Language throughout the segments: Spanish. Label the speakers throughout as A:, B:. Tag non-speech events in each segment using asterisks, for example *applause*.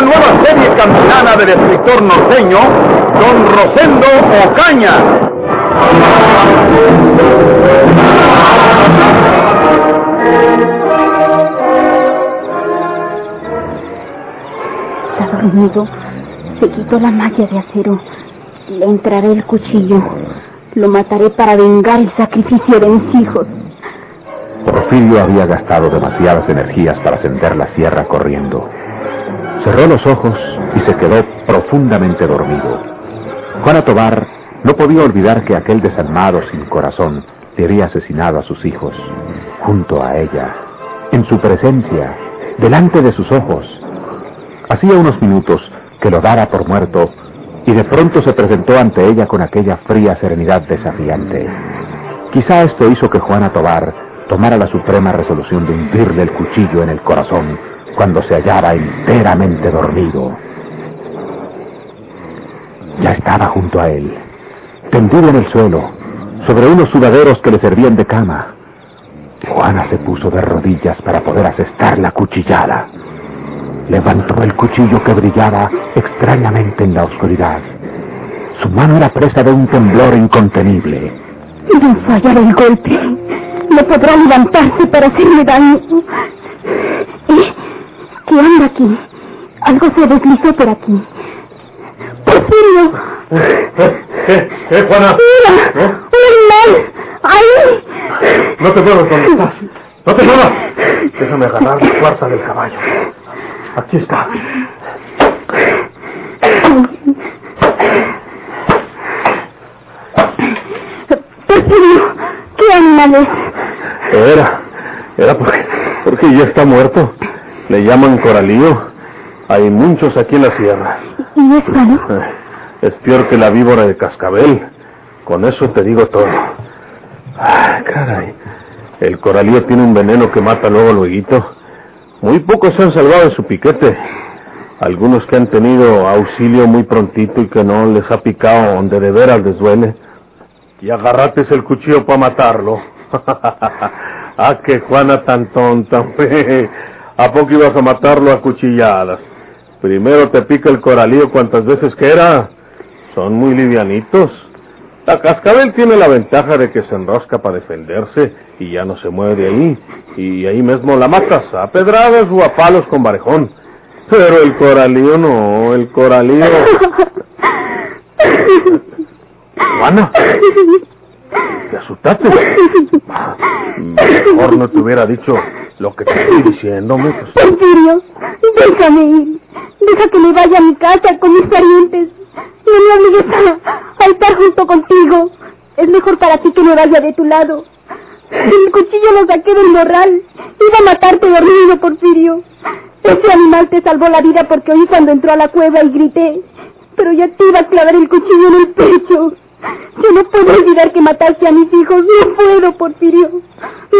A: Una nueva serie campilana del escritor norteño, Don Rosendo Ocaña.
B: Está dormido. Se quitó la malla de acero. Le entraré el cuchillo. Lo mataré para vengar el sacrificio de mis hijos.
C: Porfirio había gastado demasiadas energías para ascender la sierra corriendo. Cerró los ojos y se quedó profundamente dormido. Juana Tobar no podía olvidar que aquel desalmado sin corazón le había asesinado a sus hijos, junto a ella, en su presencia, delante de sus ojos. Hacía unos minutos que lo dara por muerto y de pronto se presentó ante ella con aquella fría serenidad desafiante. Quizá esto hizo que Juana Tobar tomara la suprema resolución de hundirle el cuchillo en el corazón cuando se hallaba enteramente dormido. Ya estaba junto a él, tendido en el suelo, sobre unos sudaderos que le servían de cama. Juana se puso de rodillas para poder asestar la cuchillada. Levantó el cuchillo que brillaba extrañamente en la oscuridad. Su mano era presa de un temblor incontenible.
B: No fallará el golpe. No podrá levantarse para hacerme daño. ¿Eh? ¿Qué anda aquí? Algo se deslizó por aquí. ¡Porfirio!
D: ¿Qué? ¿Qué, Juana?
B: ¡Mira!
D: ¿Eh?
B: ¡Un animal! ¡Ahí!
D: No te muevas donde estás. No te muevas. Déjame agarrar la fuerza del caballo. Aquí está.
B: Porfirio, ¿qué animal es?
D: Era. Era porque, porque ya está muerto. Le llaman coralío. Hay muchos aquí en la sierra.
B: ¿Y es malo? *laughs*
D: Es peor que la víbora de cascabel. Con eso te digo todo. Ah, caray. El coralío tiene un veneno que mata luego luego. Muy pocos se han salvado de su piquete. Algunos que han tenido auxilio muy prontito y que no les ha picado donde de veras les duele. Y agarrates el cuchillo para matarlo. *laughs* ah, que Juana tan tonta. ¿A poco ibas a matarlo a cuchilladas? Primero te pica el coralío cuantas veces que era. Son muy livianitos. La cascabel tiene la ventaja de que se enrosca para defenderse y ya no se mueve de ahí. Y ahí mismo la matas, a pedradas o a palos con barejón. Pero el coralío no, el coralío... *laughs* Juana, te asustaste. Mejor no te hubiera dicho lo que te estoy diciendo, hombre, pues.
B: Porfirio, déjame ir. Deja que me vaya a mi casa con mis parientes. No me obligues a, a estar junto contigo. Es mejor para ti que me vaya de tu lado. El cuchillo lo saqué del morral. Iba a matarte dormido, Porfirio. Ese animal te salvó la vida porque oí cuando entró a la cueva y grité. Pero ya te iba a clavar el cuchillo en el pecho. Yo no puedo olvidar que mataste a mis hijos. No puedo, Porfirio.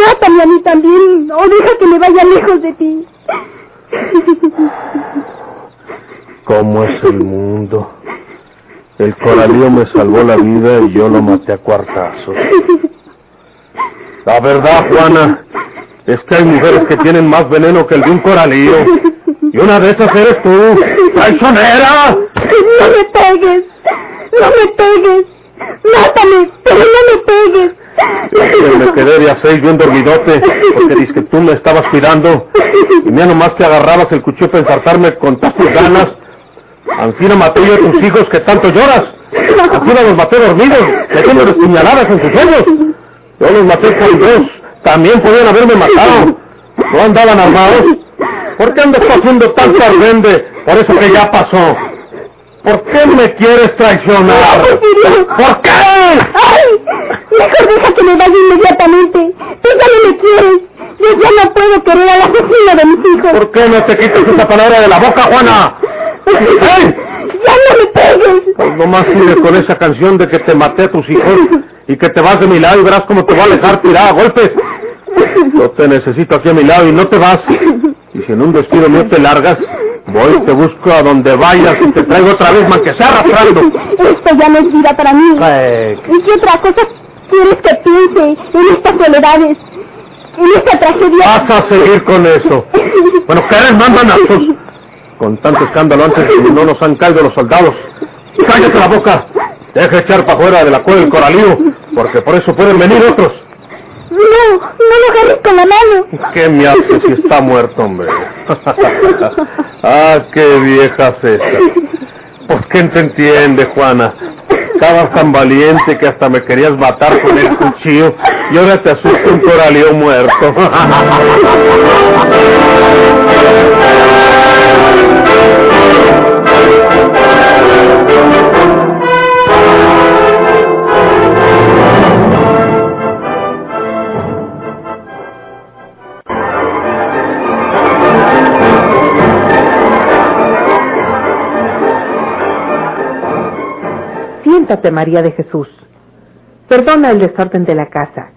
B: Mátame a mí también. O deja que me vaya lejos de ti.
D: ¿Cómo es el mundo? El coralío me salvó la vida y yo lo maté a cuartazos. La verdad, Juana, es que hay mujeres que tienen más veneno que el de un coralío. Y una de esas eres tú, traicionera.
B: No me pegues. No me pegues. Mátame, pero no me pegues.
D: Que me quedé de seis bien dormidote, porque dices que tú me estabas cuidando. Y mira nomás que agarrabas el cuchillo para ensartarme con tus ganas. Ancina maté yo a tus hijos que tanto lloras. Ancina los maté dormidos, metiéndoles puñaladas en sus sueños. Yo los maté con dos. También podían haberme matado. No andaban armados. ¿Por qué andas haciendo tanto arrende por eso que ya pasó? ¿Por qué me quieres traicionar? ¿Por qué?
B: ¡Ay! Mejor deja que me vaya inmediatamente. Tú ya no me quieres. Yo ya no puedo querer al asesino de mis hijos.
D: ¿Por qué no te quitas esa palabra de la boca, Juana? ¡Ay!
B: ¡Ya no me pegues!
D: Pues nomás sigue con esa canción de que te maté a tus hijos y que te vas de mi lado y verás cómo te voy a dejar tirada a golpes. Yo te necesito aquí a mi lado y no te vas. Y si en un despido mío te largas, voy te busco a donde vayas y te traigo otra vez, man, que sea arrastrando.
B: Esto ya no es vida para mí.
D: Ay,
B: ¿Y qué otra cosa quieres que piense en estas soledades? En esta tragedia.
D: Vas a seguir con eso. Bueno, ¿qué eres, mandanazos? Con tanto escándalo antes que no nos han caído los soldados. ¡Cállate la boca! Deja echar para afuera de la cueva del coralío, porque por eso pueden venir otros.
B: No, no lo agarres con la mano.
D: ¿Qué me hace si está muerto, hombre? *laughs* ah, qué vieja es esta. Pues quién te entiende, Juana. Estabas tan valiente que hasta me querías matar con el cuchillo y ahora te asusta un coralío muerto. *laughs*
E: Siéntate, María de Jesús. Perdona el desorden de la casa.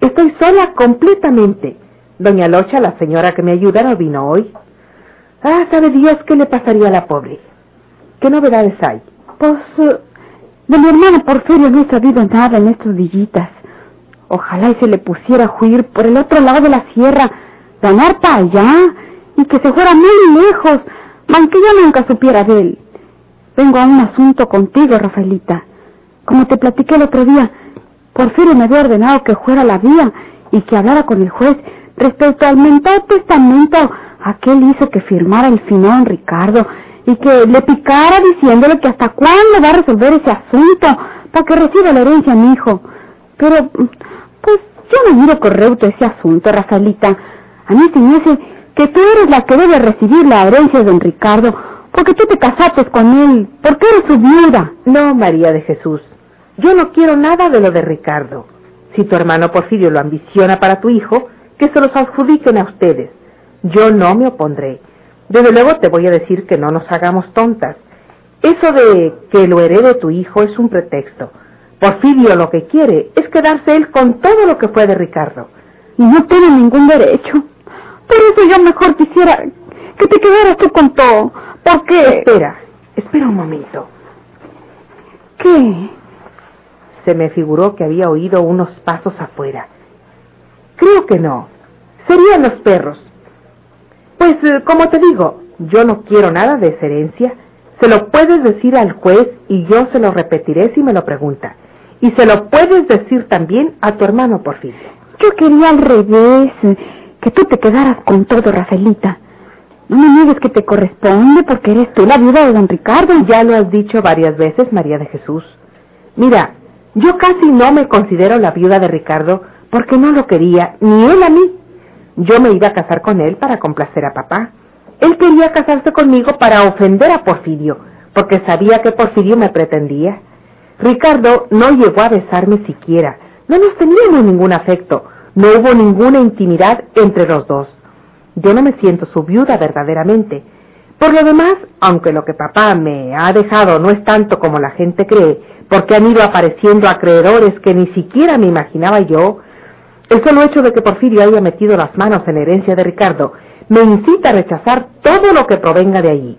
E: Estoy sola completamente. Doña Locha, la señora que me ayuda, no vino hoy. Ah, sabe Dios qué le pasaría a la pobre. ¿Qué novedades hay?
B: Pues, eh, de mi hermano Porfirio no he sabido nada en estos dillitas. Ojalá y se le pusiera a huir por el otro lado de la sierra, ganar para allá, y que se fuera muy lejos, aunque yo nunca supiera de él. Vengo a un asunto contigo, Rafaelita. Como te platiqué el otro día, Porfirio me había ordenado que fuera la vía y que hablara con el juez respecto al mentado testamento aquel hizo que firmara el finón Ricardo y que le picara diciéndole que hasta cuándo va a resolver ese asunto para que reciba la herencia a mi hijo. Pero, pues, yo no miro correcto ese asunto, Rafaelita. A mí se me hace que tú eres la que debe recibir la herencia de don Ricardo, porque tú te casaste con él, porque eres su viuda.
E: No, María de Jesús. Yo no quiero nada de lo de Ricardo. Si tu hermano Porfirio lo ambiciona para tu hijo, que se los adjudiquen a ustedes. Yo no me opondré. Desde luego te voy a decir que no nos hagamos tontas. Eso de que lo herede tu hijo es un pretexto. Porfirio lo que quiere es quedarse él con todo lo que fue de Ricardo.
B: Y no tiene ningún derecho. Por eso yo mejor quisiera que te quedaras tú con todo. Porque...
E: Espera, espera un momento.
B: ¿Qué?
E: Se me figuró que había oído unos pasos afuera. Creo que no. Serían los perros. Pues, eh, como te digo, yo no quiero nada de esa herencia. Se lo puedes decir al juez y yo se lo repetiré si me lo pregunta. Y se lo puedes decir también a tu hermano Porfirio.
B: Yo quería al revés, que tú te quedaras con todo, Rafaelita. No me niegues que te corresponde porque eres tú la viuda de don Ricardo.
E: Ya lo has dicho varias veces, María de Jesús. Mira, yo casi no me considero la viuda de Ricardo porque no lo quería, ni él a mí. Yo me iba a casar con él para complacer a papá. Él quería casarse conmigo para ofender a Porfirio, porque sabía que Porfirio me pretendía. Ricardo no llegó a besarme siquiera. No nos teníamos ningún afecto. No hubo ninguna intimidad entre los dos. Yo no me siento su viuda verdaderamente. Por lo demás, aunque lo que papá me ha dejado no es tanto como la gente cree, porque han ido apareciendo acreedores que ni siquiera me imaginaba yo, el solo hecho de que Porfirio haya metido las manos en la herencia de Ricardo me incita a rechazar todo lo que provenga de allí.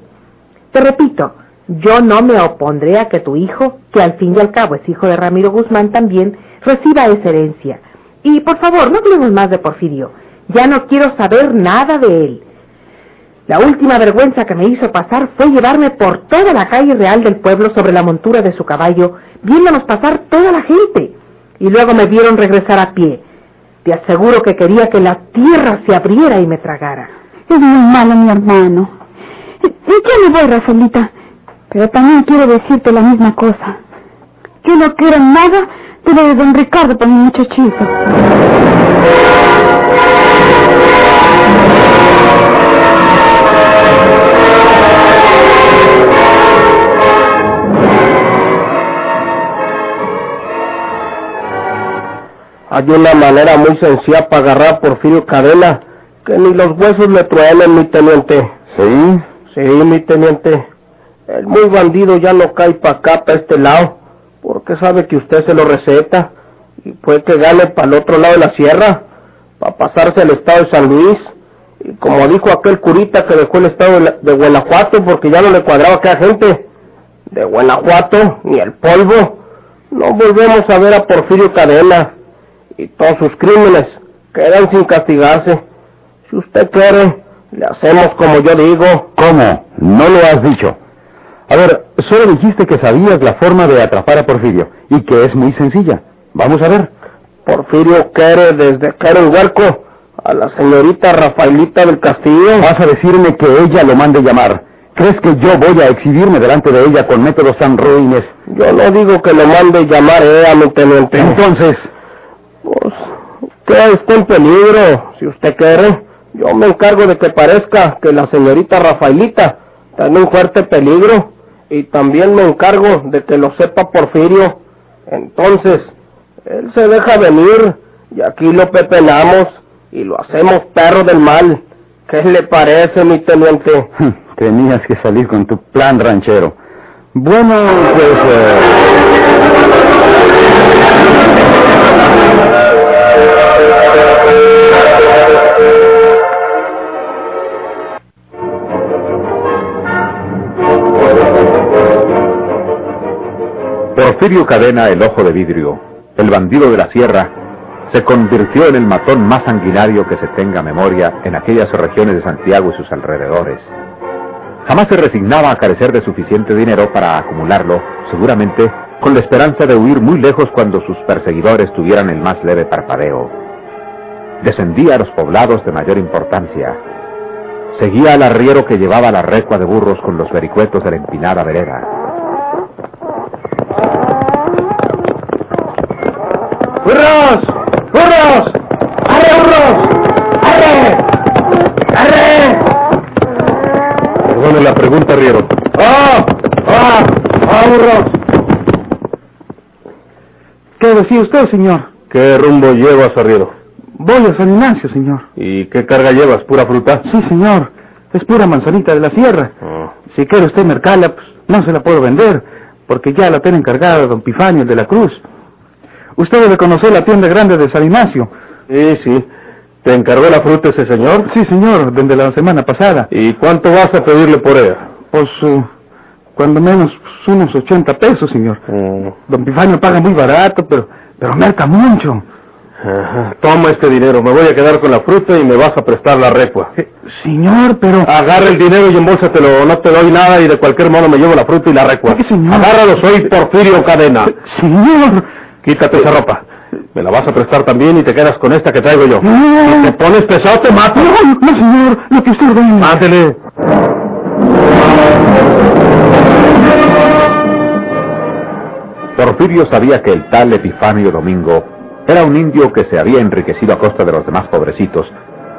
E: Te repito, yo no me opondré a que tu hijo, que al fin y al cabo es hijo de Ramiro Guzmán también, reciba esa herencia. Y por favor, no hablemos más de Porfirio. Ya no quiero saber nada de él. La última vergüenza que me hizo pasar fue llevarme por toda la calle real del pueblo sobre la montura de su caballo, viéndonos pasar toda la gente. Y luego me vieron regresar a pie. Te aseguro que quería que la tierra se abriera y me tragara.
B: Es muy malo, mi hermano. Y yo me voy, Rafaelita. Pero también quiero decirte la misma cosa. Yo no quiero nada de don Ricardo para mi muchachito.
F: Hay una manera muy sencilla para agarrar a Porfirio Cadena, que ni los huesos le truenen, mi teniente.
D: ¿Sí?
F: Sí, mi teniente. El muy bandido ya no cae para acá, para este lado, porque sabe que usted se lo receta y puede que gane para el otro lado de la sierra, para pasarse al estado de San Luis. Y como dijo aquel curita que dejó el estado de, de Guanajuato porque ya no le cuadraba a aquella gente, de Guanajuato, ni el polvo, no volvemos a ver a Porfirio Cadena y todos sus crímenes quedan sin castigarse. Si usted quiere, le hacemos como yo digo.
C: ¿Cómo? No lo has dicho. A ver, solo dijiste que sabías la forma de atrapar a Porfirio y que es muy sencilla. Vamos a ver.
F: Porfirio quiere desde que era el huerco a la señorita Rafaelita del Castillo.
C: Vas a decirme que ella lo mande llamar. ¿Crees que yo voy a exhibirme delante de ella con métodos tan ruines?
F: Yo no digo que lo mande llamar ella, mi teniente.
C: Entonces,
F: que está en peligro, si usted quiere. Yo me encargo de que parezca que la señorita Rafaelita está en un fuerte peligro. Y también me encargo de que lo sepa Porfirio. Entonces, él se deja venir y aquí lo pepenamos y lo hacemos perro del mal. ¿Qué le parece, mi teniente?
C: tenías que salir con tu plan ranchero. Bueno, pues... eh, Porfirio Cadena, el ojo de vidrio, el bandido de la sierra, se convirtió en el matón más sanguinario que se tenga memoria en aquellas regiones de Santiago y sus alrededores. Jamás se resignaba a carecer de suficiente dinero para acumularlo, seguramente con la esperanza de huir muy lejos cuando sus perseguidores tuvieran el más leve parpadeo. Descendía a los poblados de mayor importancia. Seguía al arriero que llevaba la recua de burros con los vericuetos de la empinada vereda.
D: ¡Burros! ¡Burros! ¡Arre, burros! ¡Arre! ¡Arre! Perdone la pregunta, arriero. ¡Ah! ¡Ah! ¡Ah, burros!
G: ¿Qué decía usted, señor?
D: ¿Qué rumbo llevas, arriero?
G: Voy a San Ignacio, señor.
D: ¿Y qué carga llevas? ¿Pura fruta?
G: Sí, señor. Es pura manzanita de la sierra.
D: Ah.
G: Si quiere usted mercarla, pues no se la puedo vender, porque ya la tiene encargada don Pifanio de la Cruz. Usted debe conocer la tienda grande de San Ignacio.
D: Sí, sí. ¿Te encargó la fruta ese señor?
G: Sí, señor, desde la semana pasada.
D: ¿Y cuánto vas a pedirle por ella?
G: Pues, eh, cuando menos, pues, unos 80 pesos, señor.
D: Mm.
G: Don Pifanio paga muy barato, pero, pero merca mucho.
D: Ajá. Toma este dinero, me voy a quedar con la fruta y me vas a prestar la recua.
G: Eh, señor, pero...
D: Agarra el dinero y embólsatelo, no te doy nada y de cualquier modo me llevo la fruta y la recua.
G: ¿Qué, señor?
D: Agárralo, soy Porfirio Cadena.
G: Señor,
D: Quítate esa ropa. Me la vas a prestar también y te quedas con esta que traigo yo.
G: No.
D: Si te pones pesado te mato.
G: no, no, señor, lo que usted ordena.
D: Ándele.
C: Porfirio sabía que el tal Epifanio Domingo era un indio que se había enriquecido a costa de los demás pobrecitos,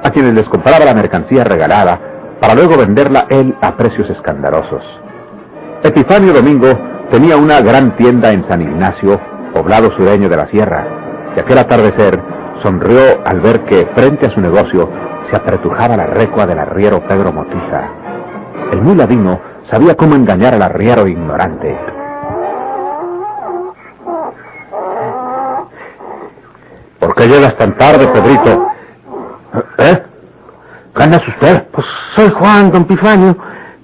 C: a quienes les compraba la mercancía regalada para luego venderla él a precios escandalosos. Epifanio Domingo tenía una gran tienda en San Ignacio, poblado sureño de la sierra, y aquel atardecer sonrió al ver que frente a su negocio se apretujaba la recua del arriero Pedro Motiza. El muy ladino sabía cómo engañar al arriero ignorante. ¿Por qué llegas tan tarde, Pedrito? ¿Eh? ¿Quién es usted?
G: Pues soy Juan, don Pifanio.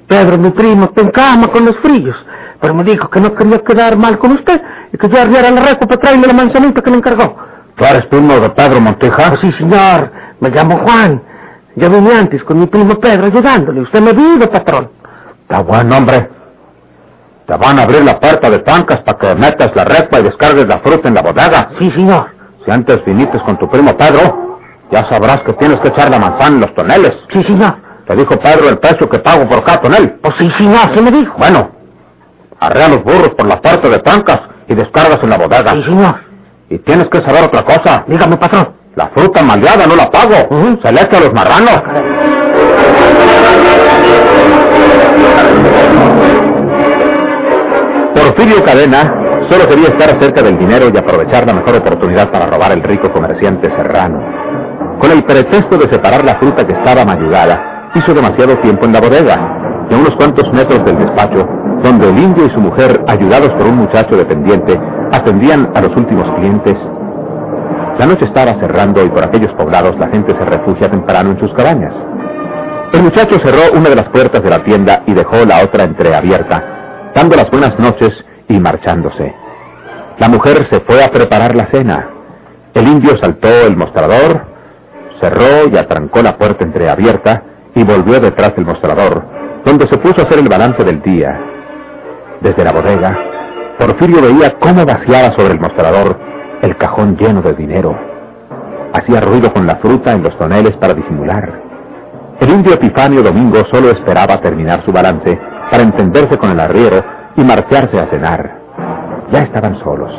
G: Pedro, mi primo, está en cama con los fríos. Pero me dijo que no quería quedar mal con usted y que yo arriara la recua para traerme la manzanita que me encargó.
C: ¿Tú eres primo de Pedro Monteja?
G: Pues sí, señor. Me llamo Juan. Yo vine antes con mi primo Pedro ayudándole. Usted me vive, patrón.
C: Está buen hombre. Te van a abrir la puerta de tancas para que metas la recua y descargues la fruta en la bodega.
G: Sí, señor.
C: Si antes viniste con tu primo Pedro, ya sabrás que tienes que echar la manzana en los toneles.
G: Sí, señor.
C: Te dijo Pedro el precio que pago por cada tonel.
G: Pues sí, señor, se me dijo.
C: Bueno, arrea los burros por la puerta de tancas y descargas en la bodega.
G: Sí, señor.
C: Y tienes que saber otra cosa.
G: Dígame, patrón.
C: La fruta maleada no la pago.
G: Ujú.
C: Se le echa a los marranos. Porfirio Cadena solo quería estar cerca del dinero y aprovechar la mejor oportunidad para robar al rico comerciante serrano. Con el pretexto de separar la fruta que estaba mayugada, hizo demasiado tiempo en la bodega y a unos cuantos metros del despacho donde el indio y su mujer, ayudados por un muchacho dependiente, atendían a los últimos clientes. La noche estaba cerrando y por aquellos poblados la gente se refugia temprano en sus cabañas. El muchacho cerró una de las puertas de la tienda y dejó la otra entreabierta, dando las buenas noches y marchándose. La mujer se fue a preparar la cena. El indio saltó el mostrador, cerró y atrancó la puerta entreabierta y volvió detrás del mostrador, donde se puso a hacer el balance del día. Desde la bodega, Porfirio veía cómo vaciaba sobre el mostrador el cajón lleno de dinero. Hacía ruido con la fruta en los toneles para disimular. El indio Epifanio Domingo solo esperaba terminar su balance para entenderse con el arriero y marcharse a cenar. Ya estaban solos.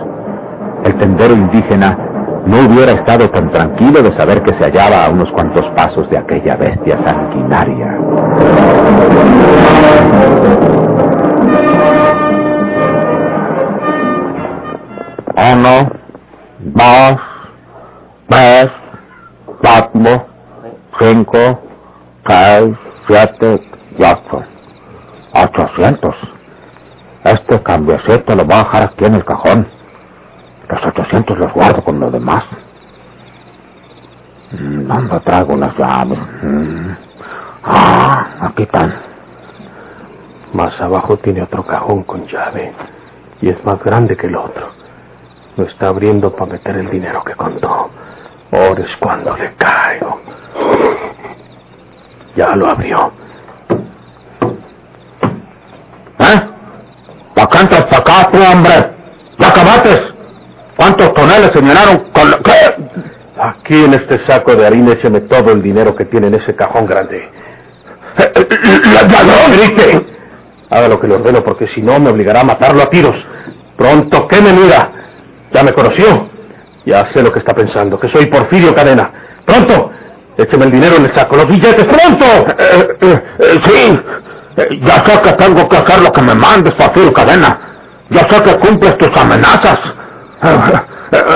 C: El tendero indígena no hubiera estado tan tranquilo de saber que se hallaba a unos cuantos pasos de aquella bestia sanguinaria.
F: Uno, dos, tres, cuatro, cinco, seis, siete y ocho. Ochocientos. Este cambiecito lo voy a dejar aquí en el cajón. Los ochocientos los guardo con lo demás. ¿Dónde traigo las llaves? Mm. Ah, aquí están.
D: Más abajo tiene otro cajón con llave y es más grande que el otro. Lo está abriendo para meter el dinero que contó. Ahora es cuando le caigo. Ya lo abrió.
F: ¿Eh? ¿Pa cantas pa' acá, tú, hombre? ¿Ya acabaste? ¿Cuántos toneles se llenaron con?
D: Aquí en este saco de harina écheme todo el dinero que tiene en ese cajón grande.
F: ¡Ya, ya lo grite!
D: Haga lo que le ordeno porque si no me obligará a matarlo a tiros. Pronto, ¿qué me mira? Ya me conoció. Ya sé lo que está pensando, que soy Porfirio Cadena. Pronto, écheme el dinero en el saco, los billetes, pronto.
F: Eh, eh, eh, sí, ya sé que tengo que hacer lo que me mandes, Porfirio Cadena. Ya sé que cumples tus amenazas.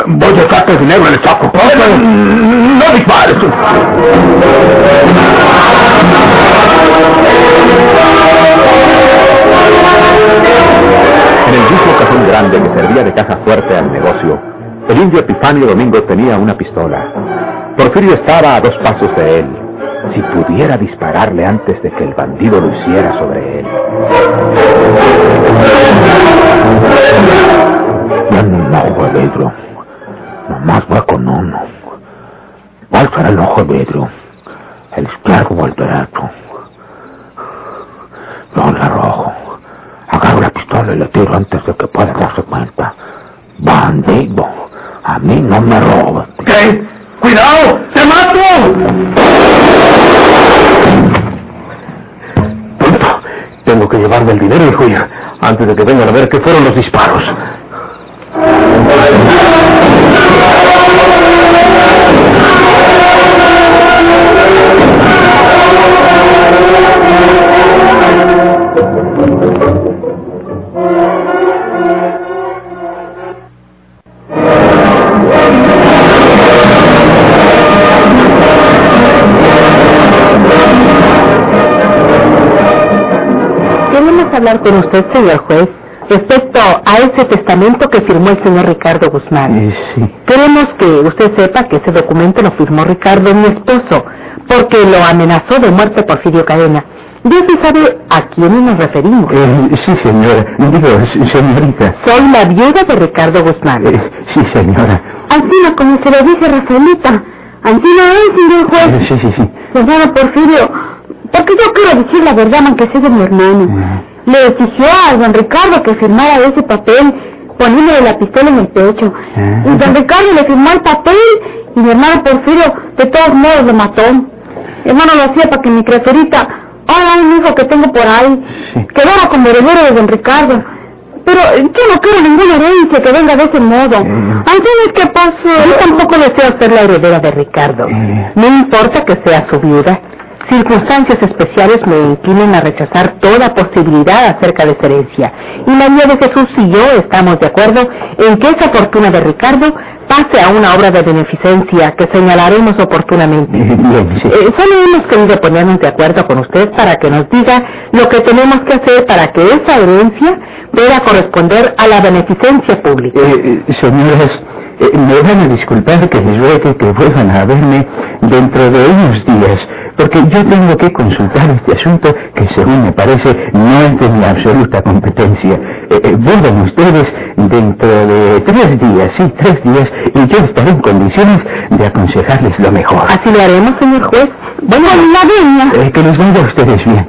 F: Voy a echarte dinero en el saco. Eh, no dispares.
C: Grande que servía de caja fuerte al negocio, el indio Epifanio Domingo tenía una pistola. Porfirio estaba a dos pasos de él. Si pudiera dispararle antes de que el bandido lo hiciera sobre él.
F: Dame un ojo de vidrio. Nomás voy con uno. ¿Cuál será el ojo de vidrio? ¿El izquierdo o el derecho? Yo le arrojo. Agarro la y tiro antes de que pueda darse cuenta. Bandido, a mí no me robes.
D: ¿Qué? ¡Cuidado! ¡Te mato! Pronto. Tengo que llevarme el dinero, hijo, ya, antes de que vengan a ver qué fueron los disparos.
E: Hablar con usted, señor juez, respecto a ese testamento que firmó el señor Ricardo Guzmán.
G: sí.
E: Queremos que usted sepa que ese documento lo firmó Ricardo, mi esposo, porque lo amenazó de muerte Porfirio Cadena. Ya se sabe a quién nos referimos.
G: Eh, sí, señora. Digo, señorita.
E: Soy la viuda de Ricardo Guzmán.
G: Eh, sí, señora.
B: Ancina, como se lo dije Rafaelita. Ancina es, señor
G: Eh,
B: juez.
G: sí, sí, sí.
B: Hermano Porfirio, porque yo quiero decir la verdad, aunque sea de mi hermano. Le exigió a don Ricardo que firmara ese papel poniéndole la pistola en el pecho.
G: Ah.
B: Y don Ricardo le firmó el papel y mi hermano Porfirio de todos modos lo mató. Hermano lo hacía para que mi crecerita, ahora un hijo que tengo por ahí,
G: Sí.
B: quedara como heredero de don Ricardo. Pero yo no quiero ninguna herencia que venga de ese modo. Entonces, ¿qué pasa?
E: Yo tampoco deseo ser la heredera de Ricardo. No importa que sea su viuda. Circunstancias especiales me inclinan a rechazar toda posibilidad acerca de su herencia. Y María de Jesús y yo estamos de acuerdo en que esa fortuna de Ricardo pase a una obra de beneficencia que señalaremos oportunamente. *laughs*
G: Sí.
E: Eh, solo hemos querido ponernos de acuerdo con usted para que nos diga lo que tenemos que hacer para que esa herencia pueda corresponder a la beneficencia pública.
G: Eh, eh, señoras, eh, me van a disculpar que les ruegue que vuelvan a verme dentro de unos días, porque yo tengo que consultar este asunto que, según me parece, no es de mi absoluta competencia. Eh, eh, vuelvan ustedes dentro de tres días, sí, tres días, y yo estaré en condiciones de aconsejarles lo mejor.
E: Así lo haremos, señor juez. Bueno, la venia.
G: Eh, que les vaya a ustedes bien.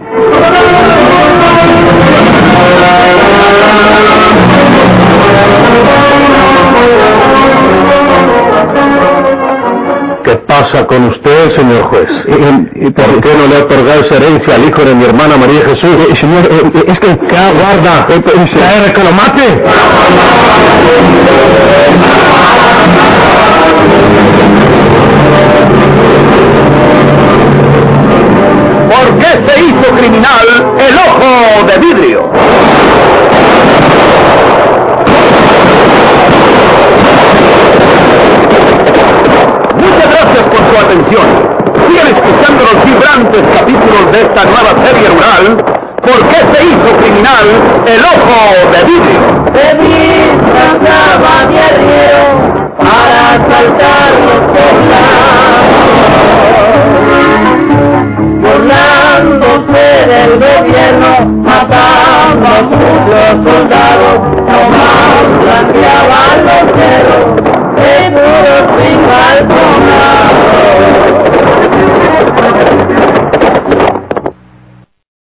D: Pasa con usted, señor juez?
G: Eh,
D: ¿Por qué no le ha otorgado esa herencia al hijo de mi hermana María Jesús?
G: señor, eh, es que...
D: ¿Qué aguarda? ¿Quiere que lo mate?
A: ¿Por qué se hizo criminal el ojo de vidrio? atención. Sigan escuchando los vibrantes capítulos de esta nueva serie rural. ¿Por qué se hizo criminal el ojo de Billy?
H: De mí andaba de arriero para asaltar los poblados. Burlándose del gobierno, mataba a muchos soldados, nomás planteaban los ceros, seguros sin balconar.